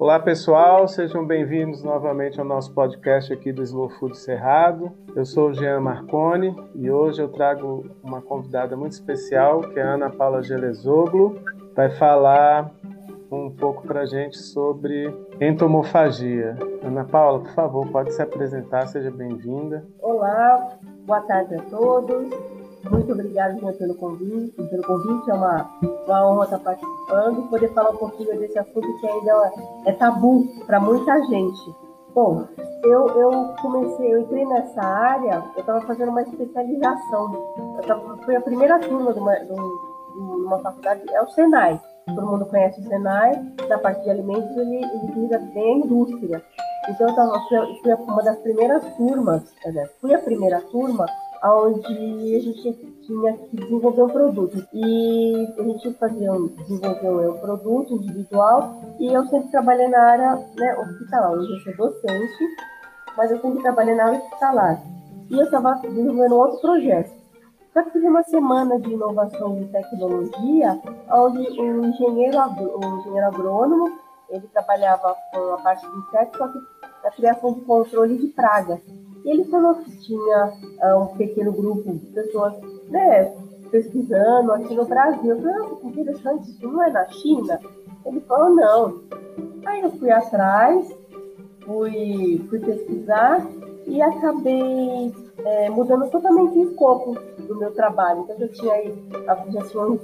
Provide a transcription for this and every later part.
Olá pessoal, sejam bem-vindos novamente ao nosso podcast aqui do Slow Food Cerrado. Eu sou o Jean Marconi e hoje eu trago uma convidada muito especial, que é a Ana Paula Gelezoglu, vai falar um pouco para a gente sobre entomofagia. Ana Paula, por favor, pode se apresentar, seja bem-vinda. Olá, boa tarde a todos. Muito obrigada pelo convite, pelo convite. É uma, uma honra estar participando e poder falar um pouquinho desse assunto que ainda é tabu para muita gente. Bom, eu, eu comecei, eu entrei nessa área, eu estava fazendo uma especialização. Eu tava, foi a primeira turma de uma, de uma faculdade, é o Senai. Todo mundo conhece o Senai, na parte de alimentos ele, ele visa bem a indústria. Então eu, tava, eu fui uma das primeiras turmas, fui a primeira turma onde a gente tinha que desenvolver um produto. E a gente fazia um, desenvolver um produto individual e eu sempre trabalhei na área né, hospitalar. Hoje eu sou docente, mas eu sempre trabalhei na área hospitalar. E eu estava desenvolvendo outro projeto. Só que uma semana de inovação e tecnologia, onde o engenheiro, o engenheiro agrônomo, ele trabalhava com a parte de insetos, só que na criação de controle de pragas. Ele falou que tinha uh, um pequeno grupo de pessoas né, pesquisando aqui no Brasil. Eu falei, ah, que interessante, isso não é na China? Ele falou, não. Aí eu fui atrás, fui, fui pesquisar e acabei é, mudando totalmente o escopo do meu trabalho. Então, eu tinha aí, já tinha uns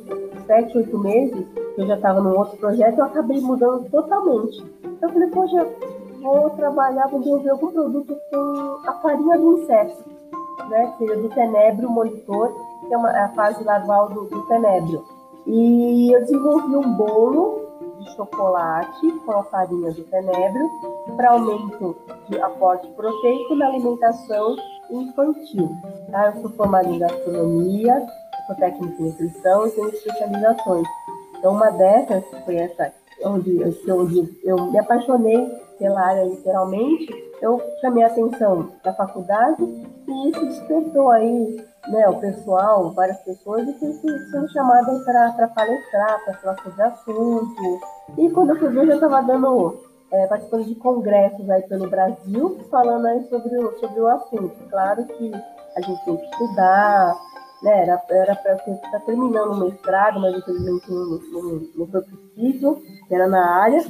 sete, oito meses, que eu já estava num outro projeto, eu acabei mudando totalmente. Então, eu falei, poxa, trabalhar, vou desenvolver algum produto com a farinha do inseto, né? Que seria do tenebro monitor, que é, uma, é a fase larval do, do tenebro. E eu desenvolvi um bolo de chocolate com a farinha do tenebro para aumento de aporte proteico na alimentação infantil. Tá? Eu sou formada em gastronomia, sou técnica em nutrição e tenho especializações. Então, uma dessas foi essa, onde, onde eu me apaixonei pela área literalmente, eu chamei a atenção da faculdade e isso despertou aí né, o pessoal, várias pessoas, e fui sendo chamada para palestrar, para falar sobre assunto. E quando eu fui ver, eu já estava dando, é, participando de congressos aí pelo Brasil, falando aí sobre o, sobre o assunto. Claro que a gente tem que estudar, né, era para estar tá terminando o mestrado, mas infelizmente não, não, não foi possível, era na área.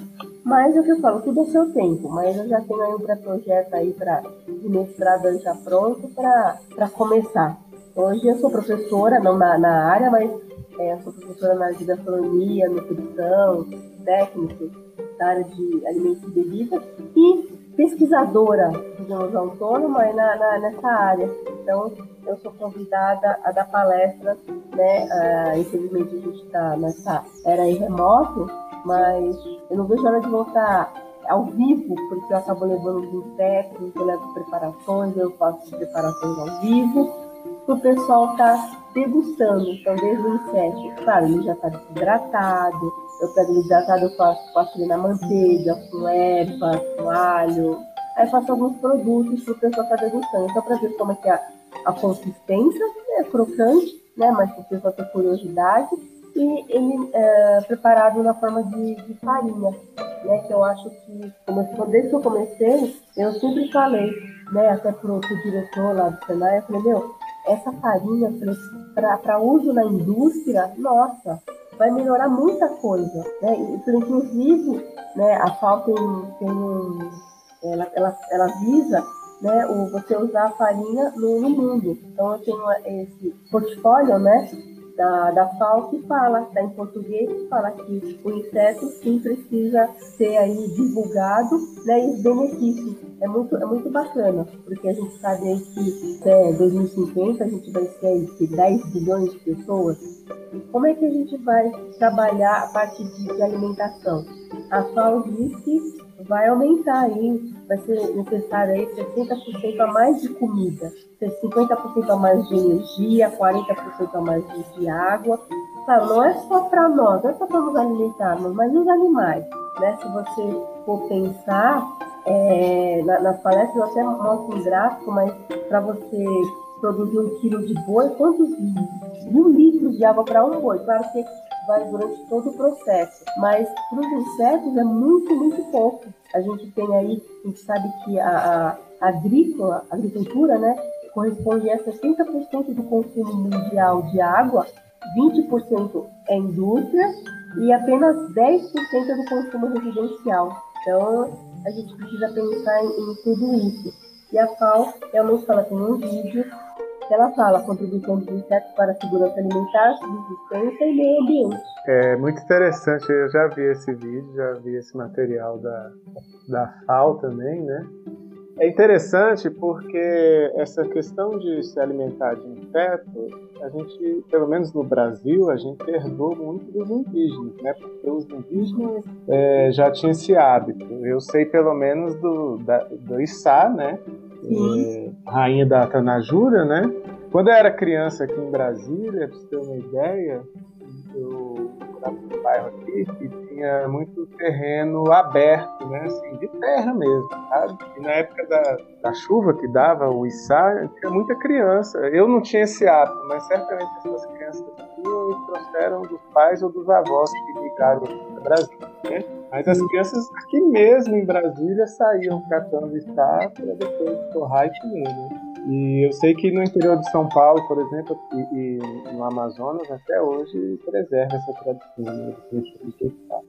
Mas é o que eu falo, tudo é seu tempo. Mas eu já tenho aí um pré-projeto aí para de mestrado já pronto para começar. Hoje eu sou professora, não na, na área, mas é, sou professora na área de gastronomia, nutrição, técnico, da área de alimentos e bebidas. E pesquisadora, digamos, autônoma na, na, nessa área. Então, eu sou convidada a dar palestras, né? Uh, infelizmente a gente está nessa era aí remoto, mas eu não vejo hora de voltar ao vivo, porque eu acabo levando os insetos, eu levo preparações, eu faço preparações ao vivo, para o pessoal estar tá degustando. Então, desde o inseto, claro, ele já está desidratado, eu pego ele hidratado, eu faço, ele na manteiga, com erva, com alho, aí faço alguns produtos para o pessoal estar degustando. Então, para ver como é que é a, a consistência, é crocante, né, mas para o pessoal ter curiosidade, e ele é preparado na forma de, de farinha, né? Que eu acho que, como, desde que eu comecei, eu sempre falei, né? Até pro, pro diretor lá do Senai, eu falei, meu, essa farinha para uso na indústria, nossa, vai melhorar muita coisa, né? Inclusive, né, a FAO tem, tem um, ela, ela, ela visa né, o, você usar a farinha no, no mundo. Então eu tenho esse portfólio, né, da, da FAO que fala, está em português, que fala que o inseto sim precisa ser aí divulgado né, e os benefícios. É muito, é muito bacana, porque a gente sabe aí que até 2050 a gente vai ser aí, 10 bilhões de pessoas. E como é que a gente vai trabalhar a parte de, de alimentação? A FAO diz que vai aumentar aí, vai ser necessário aí 60% a mais de comida, 50% a mais de energia, 40% a mais de, água. Claro, não é só para nós, não é só para nos alimentarmos, mas os animais. Né? Se você for pensar, é, na, nas palestras eu até mostro um gráfico, mas para você produzir um quilo de boi, quantos mil litros de água para um boi? Claro que vai durante todo o processo. Mas para os insetos é muito, muito pouco. A gente tem aí, a gente sabe que a, a agrícola, a agricultura, né, corresponde a 60% do consumo mundial de água, 20% é indústria e apenas 10% é do consumo residencial. Então, a gente precisa pensar em, em tudo isso. E a FAO realmente ela tem um vídeo ela fala contribuição dos insetos para a segurança alimentar, subsistência e meio ambiente. É muito interessante, eu já vi esse vídeo, já vi esse material da, da FAO também, né? É interessante porque essa questão de se alimentar de insetos, a gente, pelo menos no Brasil, a gente herdou muito dos indígenas, né? Porque os indígenas é, já tinham esse hábito. Eu sei pelo menos do, da, do Issá, né? Rainha da Tanajura, né? Quando eu era criança aqui em Brasília, para você ter uma ideia, eu morava num bairro aqui que tinha muito terreno aberto, né? Assim, de terra mesmo, sabe? E na época da, da chuva que dava o içá, tinha muita criança. Eu não tinha esse hábito, mas certamente essas crianças tinham e trouxeram dos pais ou dos avós que migraram para Brasília, né? Mas as crianças aqui mesmo em Brasília saíam catando içá para depois torrar e comer, né? E eu sei que no interior de São Paulo, por exemplo, e, e no Amazonas, até hoje preserva essa tradição né,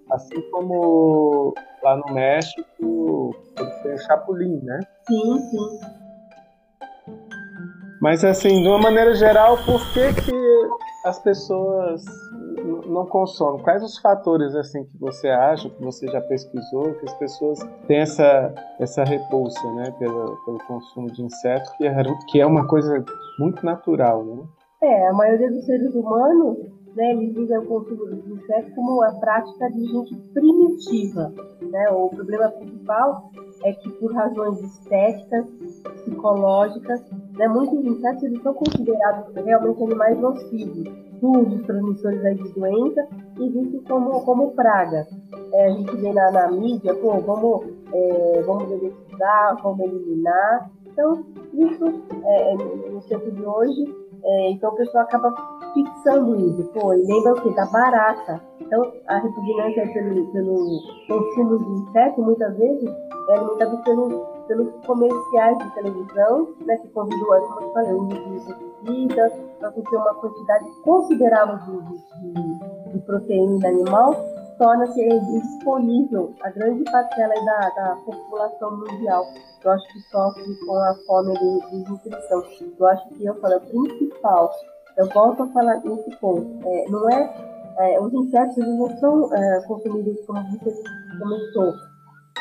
Assim como lá no México, tem o chapulim, né? Sim, sim. Mas assim, de uma maneira geral, por que, que as pessoas não consome? Quais os fatores assim que você acha, que você já pesquisou, que as pessoas têm essa, essa repulsa né, pelo, pelo consumo de insetos, que é, que é uma coisa muito natural, né? É, a maioria dos seres humanos, né, eles dizem o consumo de insetos como a prática de gente primitiva, né? O problema principal é que por razões estéticas, psicológicas, né, muitos insetos eles são considerados realmente animais nocivos sujos, transmissores de doença, e vistos como, como praga. É, a gente vê na, na mídia, pô, vamos, é, vamos identificar, vamos eliminar. Então, isso, é, no tempo de hoje, é, então o pessoal acaba fixando isso. Pô, e lembra o quê? Da barata. Então, a repugnância pelo, pelo consumo de inseto, muitas vezes, é alimentada pelo pelos comerciais de televisão, né, que convidam, como eu falei, o uso de pesticidas, para ter uma quantidade considerável de, de, de proteína animal, torna-se disponível a grande parcela da, da população mundial. Eu acho que sofre com a fome de, de. Eu acho que eu falo, o principal, eu volto a falar nesse ponto, é, não é, é, os insetos não são é, consumidos como você comentou,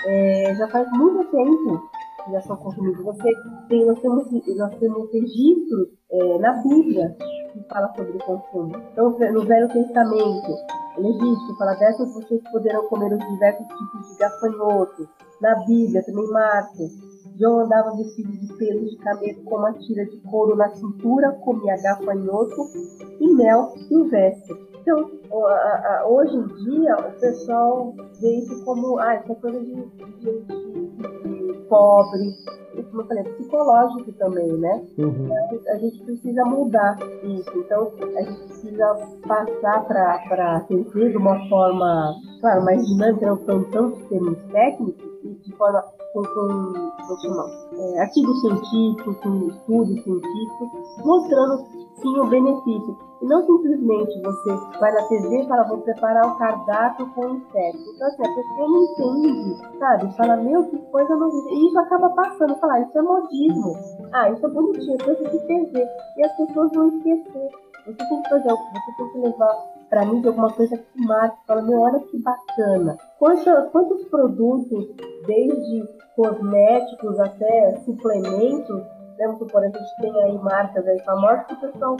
é, já faz muito tempo que já são consumidos. Você tem, nós, temos, nós temos registros é, na Bíblia que fala sobre o consumo. Então, no Velho Testamento, Levítico fala dessas vocês poderão comer os diversos tipos de gafanhotos. Na Bíblia, também Marcos, João andava vestido de pelos de camelo com uma tira de couro na cintura, comia gafanhoto e mel silvestre. Então, hoje em dia, o pessoal vê isso como, ah, isso é coisa de gente pobre, como eu falei, é psicológico também, né? Uhum. A gente precisa mudar isso. Então, a gente precisa passar para TV de uma forma, claro, mais dinâmica, não tão tantos termos técnicos, e de forma com, com, com é, artigos científicos, com estudos científicos, mostrando sim o benefício. E não simplesmente você vai na TV e fala, vou preparar o cardápio com insetos. Então, assim, a pessoa não entende, sabe? Fala, meu, que coisa nojenta. E isso acaba passando. Falar, ah, isso é modismo. Ah, isso é bonitinho, coisa de TV. E as pessoas vão esquecer. Você tem que fazer, você tem que levar para mim de alguma coisa que marque. Fala, meu, olha que bacana. Quantos, quantos produtos, desde cosméticos até suplementos? Vamos supor, a gente tem aí marcas aí famosas que o pessoal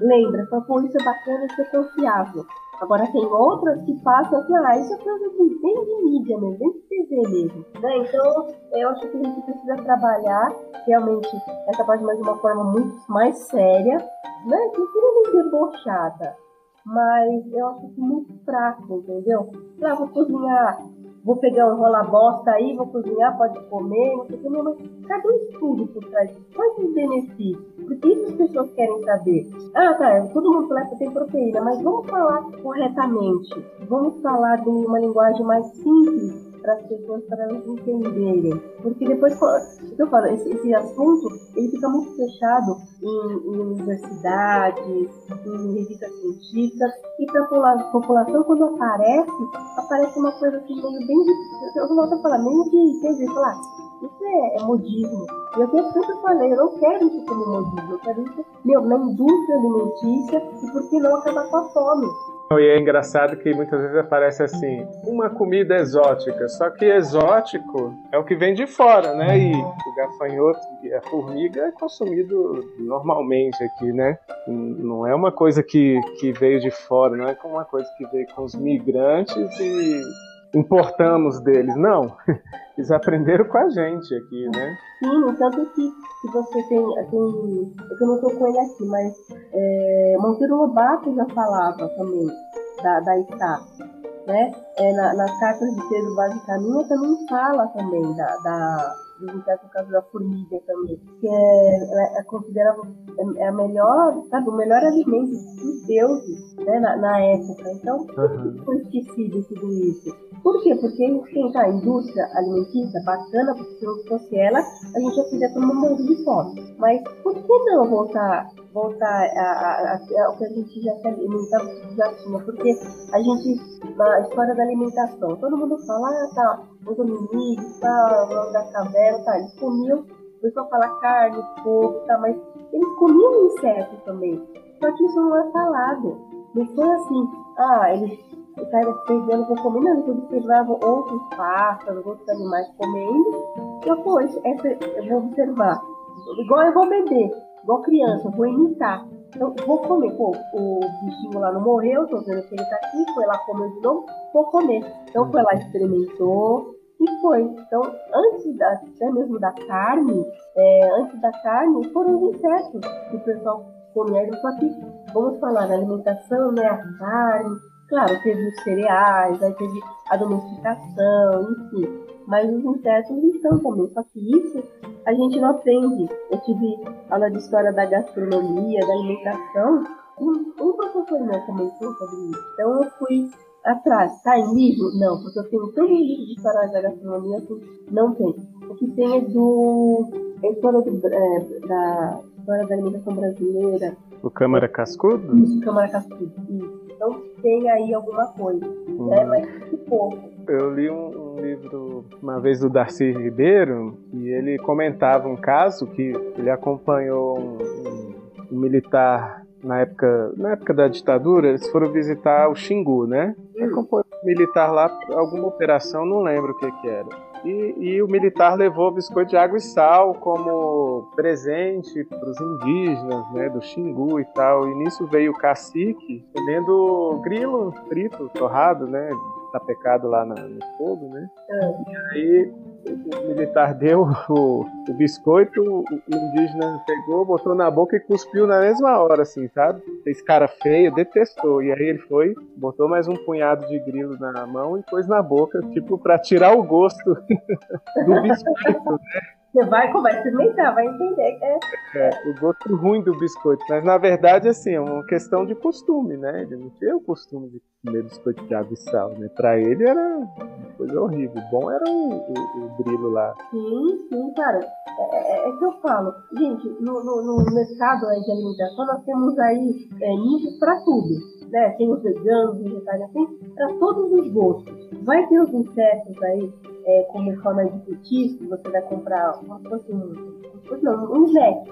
lembra, fala, pô, isso é bacana, é confiável. Agora tem outras que passam assim, ah, isso é coisa de, bem de mídia mesmo, bem de TV mesmo. Né? Então, eu acho que a gente precisa trabalhar realmente essa mais de uma forma muito mais séria, né? Não seria nem debochada, mas eu acho que muito fraco, entendeu? Ah, vou cozinhar vou pegar um rola bosta aí, vou cozinhar, pode comer, não sei o que, mas cadê o estudo por trás? Quais os benefícios? Porque isso as pessoas querem saber. Ah, tá, todo mundo fala que tem proteína, mas vamos falar corretamente. Vamos falar de uma linguagem mais simples para as pessoas para elas entenderem. Porque depois, eu falo, esse, esse, assunto ele fica muito fechado em, em universidades, em revistas científicas, e para a população, quando aparece, aparece uma coisa assim meio bem. Eu volto a falar, meio de. Quer dizer, falar, isso é, é modismo. E eu sempre falei, eu não quero isso como modismo, eu quero isso meu, na indústria alimentícia e por que não acabar com a fome. E é engraçado que muitas vezes aparece assim, uma comida exótica, só que exótico é o que vem de fora, né? E o gafanhoto e a formiga é consumido normalmente aqui, né? Não é uma coisa que, que veio de fora, não é como uma coisa que veio com os migrantes e importamos deles, não. Eles aprenderam com a gente aqui, né? Sim, tanto que, que você tem, tem. Eu não estou com ele aqui, mas é, Monteiro Lobato já falava também da, da STAP. Né? É, na, nas cartas de Pedro Vaz Caminha também fala também da, da dos insetos, no caso da formiga também, que é, é, considerado é, a melhor, sabe, o melhor alimento dos deuses, né, na, na época. Então, uhum. foi esquecido tudo isso. Por quê? Porque a gente tem a indústria alimentícia bacana, porque se não fosse ela, a gente já teria todo mundo de fome. Mas por que não voltar voltar ao que a gente já se alimentava, já tinha, porque a gente, na história da alimentação, todo mundo fala, ah, tá, o Dominique, tá, o da caverna, tá, eles comiam, o pessoal fala carne, porco, tá, mas eles comiam insetos também, só que isso não é falado, não foi assim, ah, eles saíram perdendo por comer, não, eles observavam outros pássaros, outros animais comendo, eu, pô, essa, eu vou observar, igual eu vou beber, igual criança, vou imitar. Então, vou comer. Pô, o bichinho lá não morreu, tô vendo que ele tá aqui, foi lá comer de novo, vou comer. Então, foi lá, experimentou e foi. Então, antes da, até mesmo da carne, é, antes da carne, foram os insetos que o pessoal comia. Só que, vamos falar da alimentação, né? A carne, claro, teve os cereais, aí teve a domesticação, enfim. Mas os insetos estão também. Só que isso a gente não aprende. Eu tive aula de história da gastronomia, da alimentação. Um, um professor meu comentou sobre isso. Então eu fui atrás. Tá em livro? Não, porque eu tenho todo o livro de história da gastronomia que não tem. O que tem é do. É história do, é, da história da alimentação brasileira. O Câmara Cascudo? Isso, Câmara Cascudo. Isso. Então tem aí alguma coisa. Uhum. Né? Mas muito pouco eu li um, um, livro uma vez do Darcy Ribeiro e ele comentava um caso que ele acompanhou um, um, um militar na época, na época da ditadura, eles foram visitar o Xingu, né? Acompanhou um militar lá, alguma operação, não lembro o que que era. E, e, o militar levou biscoito de água e sal como presente para os indígenas, né, do Xingu e tal. E nisso veio o cacique comendo grilo frito, torrado, né, sapecado lá no fogo, né? É. E aí o militar deu o, o biscoito, o, indígena pegou, botou na boca e cuspiu na mesma hora, assim, sabe? Esse cara feio detestou. E aí ele foi, botou mais um punhado de grilo na mão e pôs na boca, tipo, para tirar o gosto do biscoito, né? Você vai, vai experimentar, vai entender. É, é, o gosto ruim do biscoito. Mas na verdade, assim, é uma questão de costume, né? Ele não tinha o costume de comer biscoito de água e sal, né? Pra ele era uma coisa horrível. Bom era o, o, o grilo lá. Sim, sim, cara. É, é, é que eu falo. Gente, no, no, no mercado de alimentação nós temos aí é, nichos pra tudo. Né? Tem os veganos, vegetarianos, tem para todos os gostos. Vai ter os insetos aí é, como forma de petisco, você vai comprar se fosse um, não, um. Né?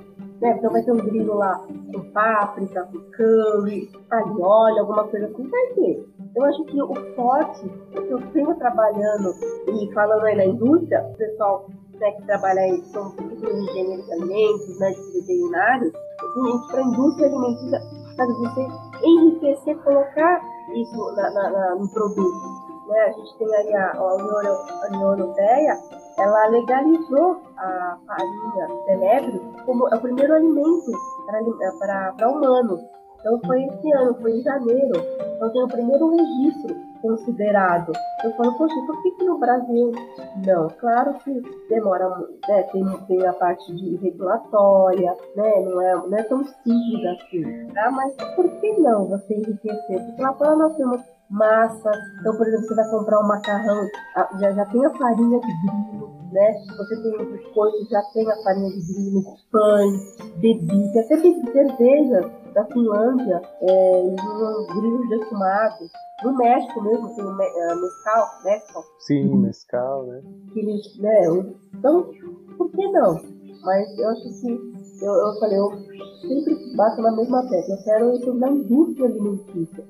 Então vai ter um grilo lá com páprica, com curry, alho, alguma coisa assim, vai ter. Eu acho que o forte, o que eu tenho trabalhando e falando aí na indústria, o pessoal né, que trabalha aí, são engenheiros de alimentos, médicos veterinários, assim, para a indústria alimentícia, sabe, você enriquecer, colocar isso na, na, na, no produto né, a gente tem aí a, a, União, a União Europeia, ela legalizou a farinha celebro como é o primeiro alimento para, para, para humanos. Então foi esse ano, foi em janeiro. Então tem o primeiro registro considerado. Eu falo, poxa, por que, que no Brasil não? Claro que demora, né, tem, tem a parte de regulatória, né, não é, não é tão simples assim, tá? Mas por que não você enriquecer? Porque lá fora nós temos massa, então, por exemplo, você vai comprar um macarrão, já, já tem a farinha de grilo, né? Você tem o biscoito, já tem a farinha de grilo, pães, bebida, até cerveja da Finlândia, é, grilos defumados. No México mesmo tem o uh, mescal, mescal. Sim, mescal, né? Eles, né? Então, por que não? Mas eu acho que eu, eu falei, eu sempre bato na mesma tecla. Eu quero isso na indústria alimentícia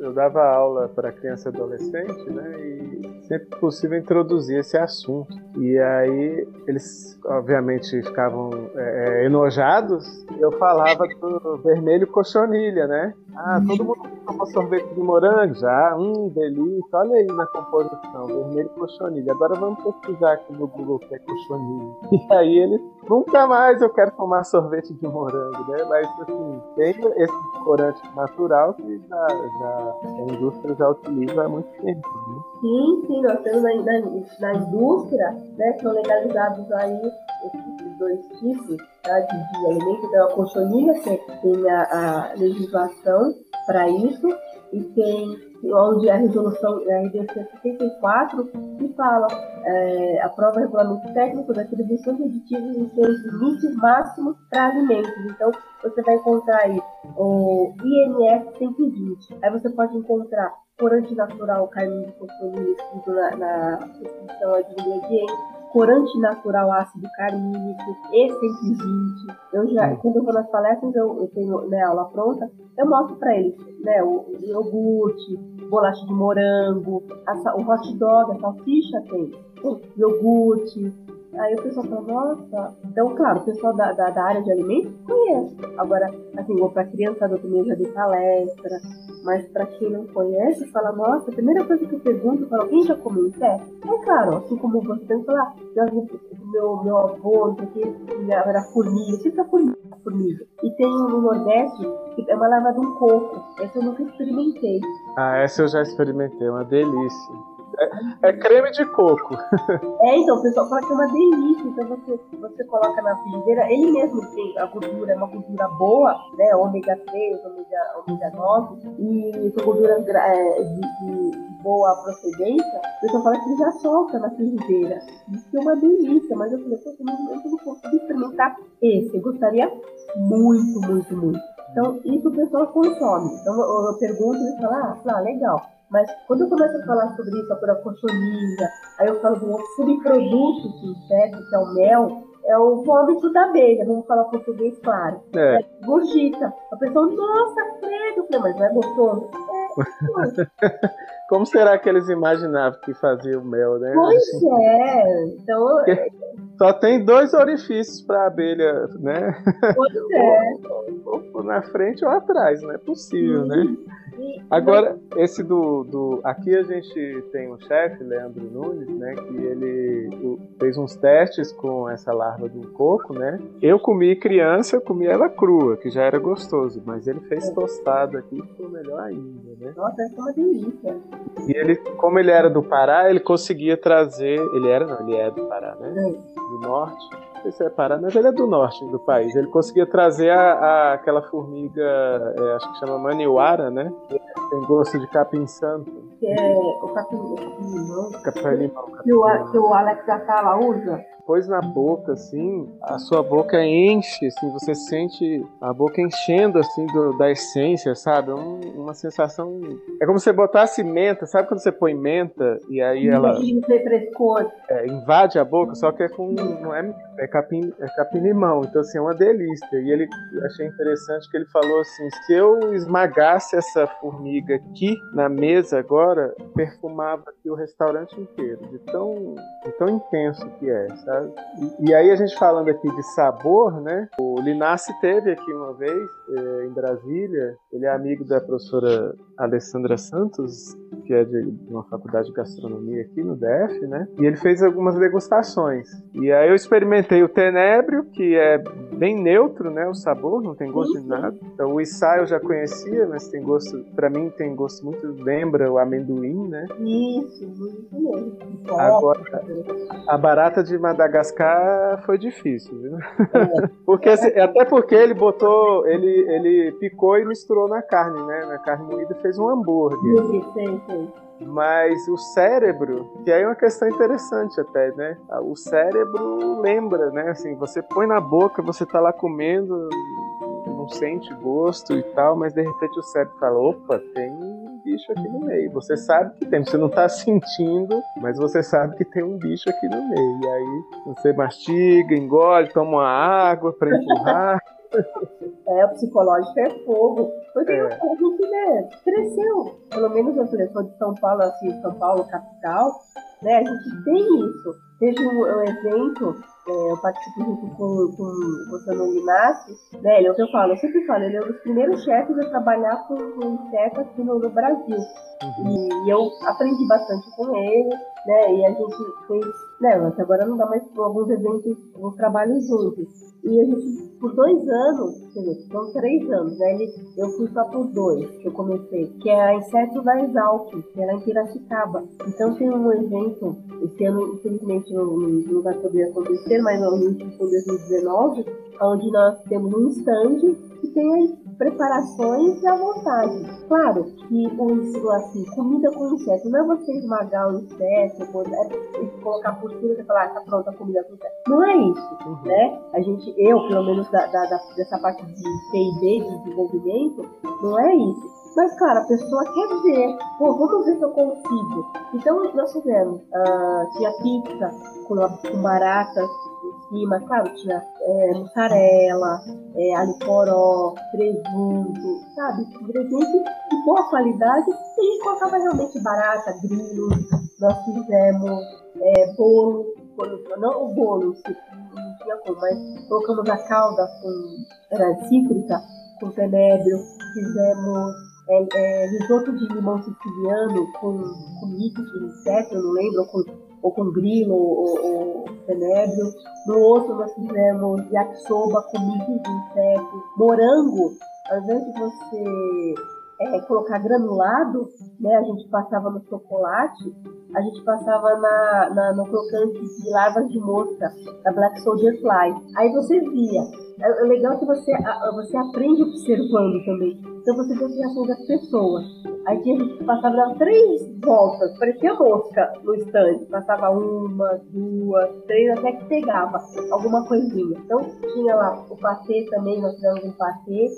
eu dava aula para criança e adolescente, né? E sempre possível introduzir esse assunto. E aí eles, obviamente, ficavam é, é enojados. Eu falava do vermelho cochonilha, né? Ah, todo mundo tomou sorvete de morango já? Hum, delícia. Olha aí na composição, vermelho cochonilha. Agora vamos pesquisar aqui no Google o que é cochonilha. E aí eles, nunca mais eu quero tomar sorvete de morango, né? Mas, assim, tem esse corante natural que já, já a indústria já utiliza há muito tempo, né? Sim, sim, nós temos na, na, na indústria, né, são legalizados aí esses dois tipos tá, de, de alimento, então a colchonilha, que tem a, a legislação para isso, e tem onde a resolução a RDC 74 que fala é, aprova regulamento técnico da atribuição de aditivos em seus limites máximos para alimentos. Então você vai encontrar aí o INF 120. Aí você pode encontrar corante natural carne de fosfolina escrito na, na descrição de ingredientes corante natural ácido carnínico, E120. Eu já, quando eu vou nas palestras, eu, eu tenho né, aula pronta, eu mostro para eles né, o, o iogurte, bolacha de morango, a, o hot dog, a salsicha tem, o iogurte. Aí o pessoal fala, nossa. Então, claro, o pessoal da, da, da área de alimentos conhece. Agora, assim, vou para criançada também já dei palestra, mas para quem não conhece, fala, nossa, a primeira coisa que eu pergunto, fala, quem já comeu isso? É, é claro, assim como você tem que falar, meu, meu avô, isso aqui, era formiga, sempre a formiga, formiga. E tem no Nordeste, que é uma lava de um coco. Essa eu nunca experimentei. Ah, essa eu já experimentei, é uma delícia. É, é, creme de coco. É, então, o pessoal fala que é uma delícia. Então você, você coloca na frigideira, ele mesmo tem a gordura, é uma gordura boa, né? Ômega 3, ômega, ômega 9, e são gorduras é, de, de, boa procedência, o pessoal fala que ele já solta na frigideira. Isso é uma delícia, mas eu falei, poxa, eu não consegui experimentar esse. Eu gostaria muito, muito, muito. Então, isso o pessoal consome. Então, eu, eu pergunto e eles falam, ah, legal. Mas quando eu começo a falar sobre isso, a cochonilha, aí eu falo de um subproduto que insere, que é o mel, é o vômito da abelha, vamos falar português claro. É. é gorjita. A pessoa, nossa, credo, mas não é gostoso? É, Como será que eles imaginavam que fazia o mel, né? Pois assim, é. Então. Só tem dois orifícios para abelha, né? Pois é. ou, ou, na frente ou atrás, não é possível, né? Agora, esse do, do. Aqui a gente tem um chefe, Leandro Nunes, né? Que ele fez uns testes com essa larva do coco, né? Eu comi criança, eu comi ela crua, que já era gostoso, mas ele fez é. tostado aqui, ficou melhor ainda, né? Nossa, essa é uma delícia. E ele, como ele era do Pará, ele conseguia trazer. Ele era, não, ele é do Pará, né? É. Do norte não sei se é Pará, mas ele é do norte do país. Ele conseguia trazer a, a aquela formiga, é, acho que chama maniwara, né? Tem gosto de capim santo. Que é o capim, limão. Capim limão. Que o, que o Alex Atala usa pôs na boca, assim, a sua boca enche, assim, você sente a boca enchendo, assim, do, da essência, sabe? Um, uma sensação. É como se você botasse menta, sabe quando você põe menta e aí ela. É, invade a boca, só que é com. Não é, é capim, é capim-limão, então, assim, é uma delícia. E ele achei interessante que ele falou assim: se eu esmagasse essa formiga aqui na mesa agora, perfumava aqui o restaurante inteiro, de tão, de tão intenso que é, sabe? E, e, aí a gente falando aqui de sabor, né? O Linassi teve aqui uma vez, eh, em Brasília, ele é amigo da professora Alessandra Santos, que é de uma faculdade de gastronomia aqui no DF, né? E ele fez algumas degustações. E aí eu experimentei o tenébrio, que é bem neutro, né? O sabor, não tem gosto de nada. Então o Issá eu já conhecia, mas tem gosto, para mim tem gosto muito, lembra o amendoim, né? Isso, muito mesmo. Agora, a barata de Madagascar foi difícil, viu? É. porque, até porque ele botou, ele, ele picou e misturou na carne, né? Na carne moída fez um hambúrguer. Sim, sim, sim. Mas o cérebro, que aí é uma questão interessante até, né? O cérebro lembra, né? Assim, você põe na boca, você tá lá comendo, não sente gosto e tal, mas de repente o cérebro fala, opa, tem um bicho aqui no meio. Você sabe que tem, você não tá sentindo, mas você sabe que tem um bicho aqui no meio. E aí você mastiga, engole, toma uma água para empurrar. É, o psicológico é fogo. Porque é. a gente né, cresceu, pelo menos eu sou de São Paulo, assim, São Paulo, capital, né? A gente tem isso. Teve um, um evento, é, eu participo junto com, com o Limassi, né? Ele é o que eu falo, eu sempre falo, ele é um dos primeiros chefes a trabalhar com, chefe aqui no, no Brasil. Uhum. E, e, eu aprendi bastante com ele, né? E a gente fez, né? Mas agora não dá mais alguns eventos, alguns trabalhos juntos. E a gente, por dois anos, quer dizer, são três anos, né? Eu fui só por dois que eu comecei, que é a Inseto da Exalc, que é lá em Piracicaba. Então tem um evento, esse ano, infelizmente, não, não vai poder acontecer, mas no início de 2019, onde nós temos um stand que tem preparações à vontade. Claro que o assim, comida com inseto não é você esmagar o inseto, é colocar por cima e falar, ah, tá pronta a comida com inseto. Não é isso, uhum. né? A gente, eu, pelo menos da, da, da, dessa parte de P&D, de desenvolvimento, não é isso. Mas, claro, a pessoa quer ver. Pô, vamos ver se eu consigo. Então, nós fizemos. Uh, tinha pizza com, com baratas, cima, claro, tinha é, mussarela, é, alicoró, presunto, sabe? Ingredientes de boa qualidade e colocava realmente barata, grilo, nós fizemos é, bolo, bolo, não o bolo, não tinha como, mas colocamos a calda com era cítrica, com tenebro, fizemos é, é, risoto de limão siciliano com, com mix de inseto, eu não lembro, com ou com grilo ou, ou tenebro. No outro nós fizemos yakisoba com milho de inseto, morango. Ao invés de você é, colocar granulado, né, a gente passava no chocolate, a gente passava na, na, no crocante de larvas de mosca, da Black Soldier Fly. Aí você via. É, é legal que você, você aprende observando também. Então você vê as reações das pessoas. Aí a gente passava dar três voltas, parecia mosca no estande. Passava uma, duas, três, até que pegava alguma coisinha. Então tinha lá o patê também, nós fizemos um patê.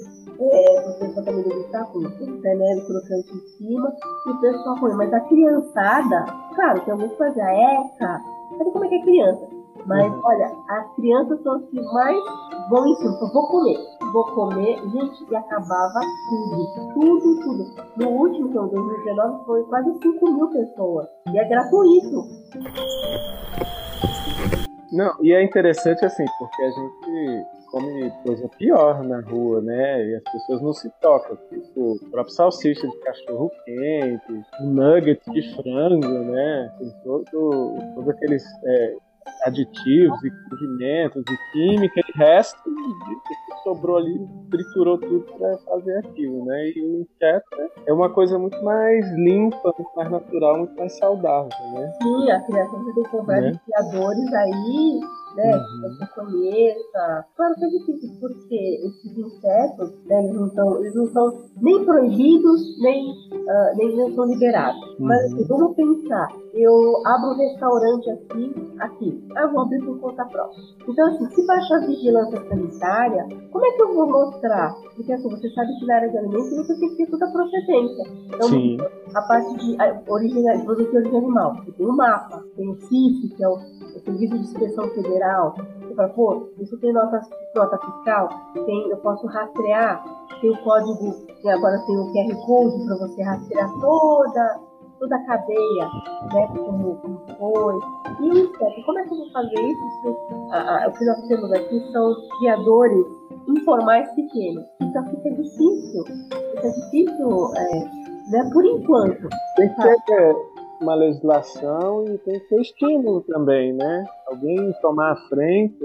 É, o pessoal também degustar com tenero crocante em cima e o pessoal põe. Mas a criançada, claro, tem alguns que fazem a eca, sabe como é que é criança? Mas uhum. olha, as crianças são as que mais vão em cima. vou comer, vou comer, gente, e acabava tudo. Tudo, tudo. No último, que é o 2019, foi quase 5 mil pessoas. E é gratuito. Não, e é interessante assim, porque a gente come coisa pior na rua, né? E as pessoas não se tocam. Tipo, o próprio salsicha de cachorro quente, o nugget de frango, né? Tem todo, todos aqueles é, aditivos e condimentos e química resto que sobrou ali triturou tudo para fazer aquilo, né? E o inseto é uma coisa muito mais limpa, muito mais natural, muito mais saudável, né? Sim, a criação de vários né? criadores aí né? Uhum. Que você conheça. Claro que é difícil, porque esses insetos, né, eles, não são, eles não são nem proibidos, nem, uh, nem não são liberados. Uhum. Mas assim, vamos pensar, eu abro um restaurante aqui, aqui, eu vou abrir por conta própria. Então, assim, se baixar vigilância sanitária, como é que eu vou mostrar? Porque assim, você sabe que na área de alimentos você tem que ter toda a procedência. Então, Sim. a parte de origem, produto de origem animal, você tem o mapa, tem o CIF, que é o Serviço de Inspeção Federal, você fala, pô, isso tem nota, nota fiscal, tem, eu posso rastrear, tem o código, agora tem o QR Code para você rastrear toda, toda a cadeia, né, como, como foi. E o inseto, como é que eu vou fazer isso? isso a, a, o que nós temos aqui são criadores informais pequenos. Então fica difícil, fica difícil é, né? Por enquanto. Tem que ter uma legislação e tem que ter estímulo também, né? Alguém tomar a frente,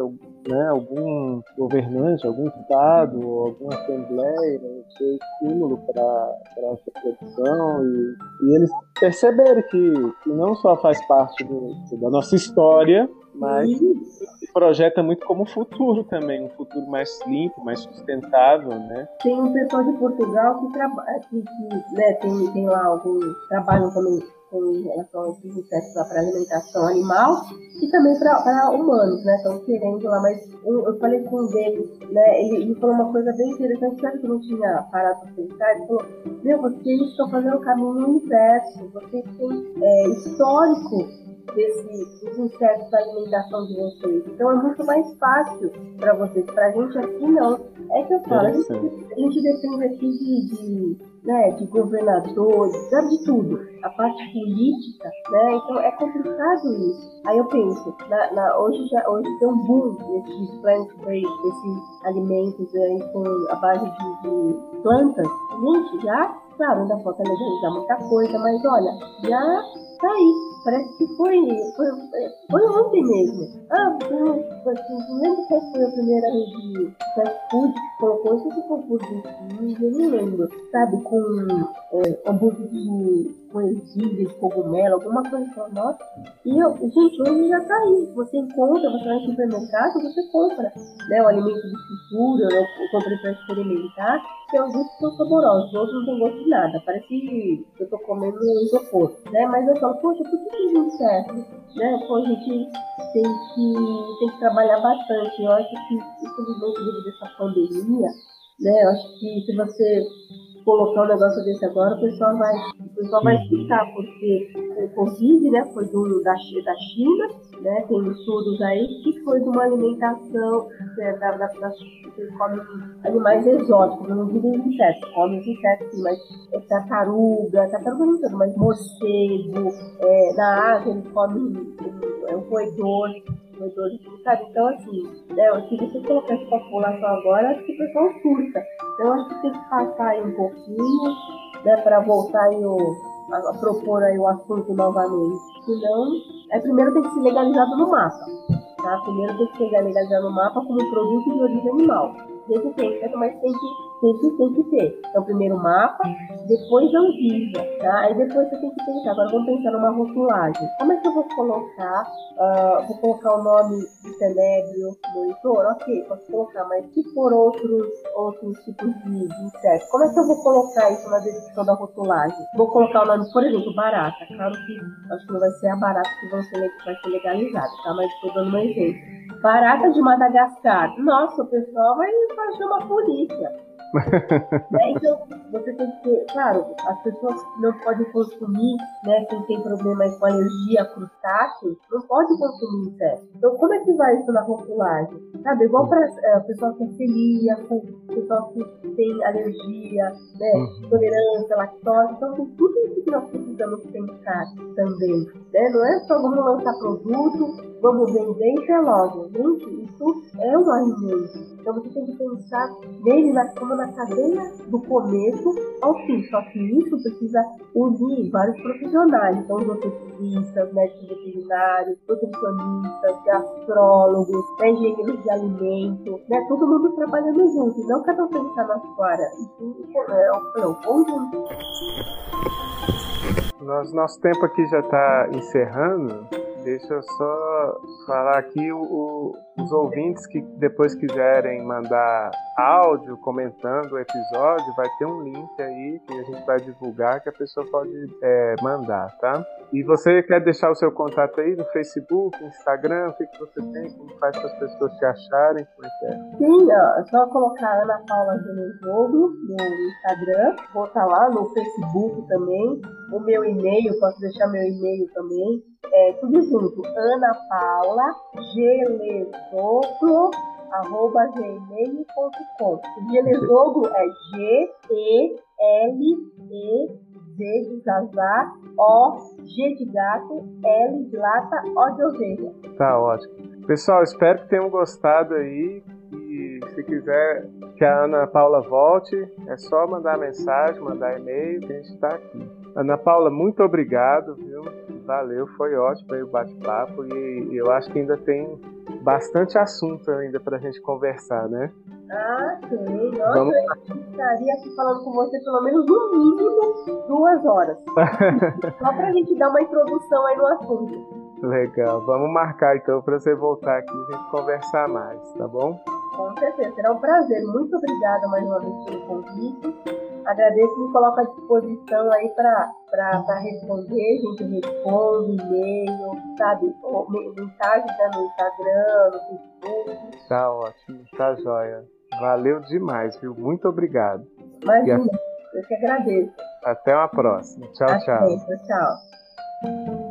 né? algum governante, algum estado, alguma assembleia, ter estímulo para essa produção e, e, eles perceberem que, que não só faz parte do, da nossa história, mas se projeta muito como futuro também, um futuro mais limpo, mais sustentável, né? Tem um pessoal de Portugal que trabalha, que, que né, tem, tem lá algum trabalho também com relação a esses insetos para alimentação animal e também para humanos, né? Estão querendo lá, mas um, eu falei com um deles, né? Ele, ele falou uma coisa bem interessante, sabe que eu não tinha parado para pensar? Ele falou: Meu, vocês estão fazendo o caminho inverso, vocês têm é, histórico desse, dos insetos da alimentação de vocês. Então é muito mais fácil para vocês. Para a gente aqui não. É que eu falo, a gente, a gente depende aqui de, de, né, de governadores, sabe de tudo. A parte política, né? Então é complicado isso. Aí eu penso, na, na, hoje, já, hoje tem um boom desses plant-based, desses alimentos aí com a base de, de plantas. Gente, já, claro, ainda falta legalizar muita coisa, mas olha, já tá aí parece que foi, foi, foi ontem mesmo. Ah, assim, não lembro qual foi a primeira de fast food que colocou isso que por eu não lembro, sabe, com é, hambúrguer de com ervilha, de cogumelo, alguma coisa assim, nossa. E eu, gente, hoje já tá aí. Você encontra, você vai no supermercado, você compra né, o alimento de cultura, né, eu comprei para experimentar, que é um gosto são saborosos, outros não tem gosto de nada. Parece que eu tô comendo isopor, né? Mas eu falo, poxa, por que que não? Né? Pô, a gente tem que, tem que trabalhar bastante. Eu acho que, infelizmente, devido a essa pandemia, né? Eu acho que se você colocar um negócio desse agora, o pessoal vai, o pessoal vai ficar, porque o Covid, né, foi do, da, da China, né, tem estudos aí que foi de uma alimentação né, da, da, da, come animais exóticos, não digo insetos, come os insetos, mas é tartaruga, tartaruga não tanto, mas morcego, é, na Ásia eles comem é, um roedor, roedor sabe? Então, assim, né, se você colocar essa população agora, acho que o pessoal surta. Então, acho que tem que passar aí um pouquinho, né, para voltar aí o, a, a, propor aí o assunto novamente. Senão, é, primeiro tem que ser legalizado no mapa. Tá? Primeiro tem que ser legalizado no mapa como produto de origem animal. Desse tempo, mas tem que tem que, tem que ter. Então, primeiro o mapa, depois a Anvisa, tá? Aí depois você tem que pensar, agora vamos pensar numa rotulagem. Como é que eu vou colocar, uh, vou colocar o nome de tenébrio, monitor? Ok, posso colocar, mas se for outros, outros tipos de, insetos, como é que eu vou colocar isso na descrição da rotulagem? Vou colocar o nome, por exemplo, barata. Claro que acho que não vai ser a barata que vai ser legalizada, tá? Mas estou dando um exemplo. Barata de Madagascar. Nossa, o pessoal vai, vai chamar a polícia. né? Então, você tem que ter, claro, as pessoas não podem consumir, né? Quem tem problema com alergia crustáceos, não pode consumir inseto. Então, como é que vai isso na rotulagem? Sabe, igual para é, pessoal que é celíaco, pessoal que tem alergia, né? Uhum. Intolerância, lactose. Então, tem tudo isso que nós precisamos pensar também. Né? Não é só vamos lançar produto, vamos vender e é logo. Gente, isso é um alimento. Então você tem que pensar nele como na cadeia do começo ao fim. Só que isso precisa unir vários profissionais. Então, os ortopedistas, médicos veterinários, nutricionistas, gastrólogos, né, engenheiros de alimento, né, todo mundo trabalhando junto. Não cada um pensar na sua área. Isso é, é, é um conjunto. Nosso, nosso tempo aqui já está encerrando. Deixa eu só falar aqui o, o, os ouvintes que depois quiserem mandar áudio comentando o episódio, vai ter um link aí que a gente vai divulgar que a pessoa pode é, mandar, tá? E você quer deixar o seu contato aí no Facebook, Instagram, o que, que você tem, como faz para as pessoas te acharem, como é que é? Sim, ó, é só colocar Ana Paula Genesogo no Instagram, vou estar lá no Facebook também, o meu e-mail, posso deixar meu e-mail também, é tudo junto, Ana Paula Gelesogo arroba gmail.com. Gelesogo é G-E-L-E-Z de Zazá, O, G de gato, L de lata, O de ovelha. Tá ótimo. Pessoal, espero que tenham gostado aí. E se quiser que a Ana Paula volte, é só mandar mensagem, mandar e-mail que a gente está aqui. Ana Paula, muito obrigado, viu? Valeu, foi ótimo aí o bate-papo e eu acho que ainda tem bastante assunto ainda para a gente conversar, né? Ah, sim. Nossa, Vamos... eu estaria aqui falando com você pelo menos no mínimo duas horas. Só para a gente dar uma introdução aí no assunto. Legal. Vamos marcar então para você voltar aqui e a gente conversar mais, tá bom? Com certeza. Será um prazer. Muito obrigada mais uma vez pelo convite. Agradeço e me coloco à disposição aí para responder. A gente responde, e-mail, sabe? Mensagens né, no Instagram, no Facebook. Tá ótimo, tá jóia. Valeu demais, viu? Muito obrigado. Imagina, a... eu que agradeço. Até uma próxima. Tchau, Até, tchau. Tchau, tchau.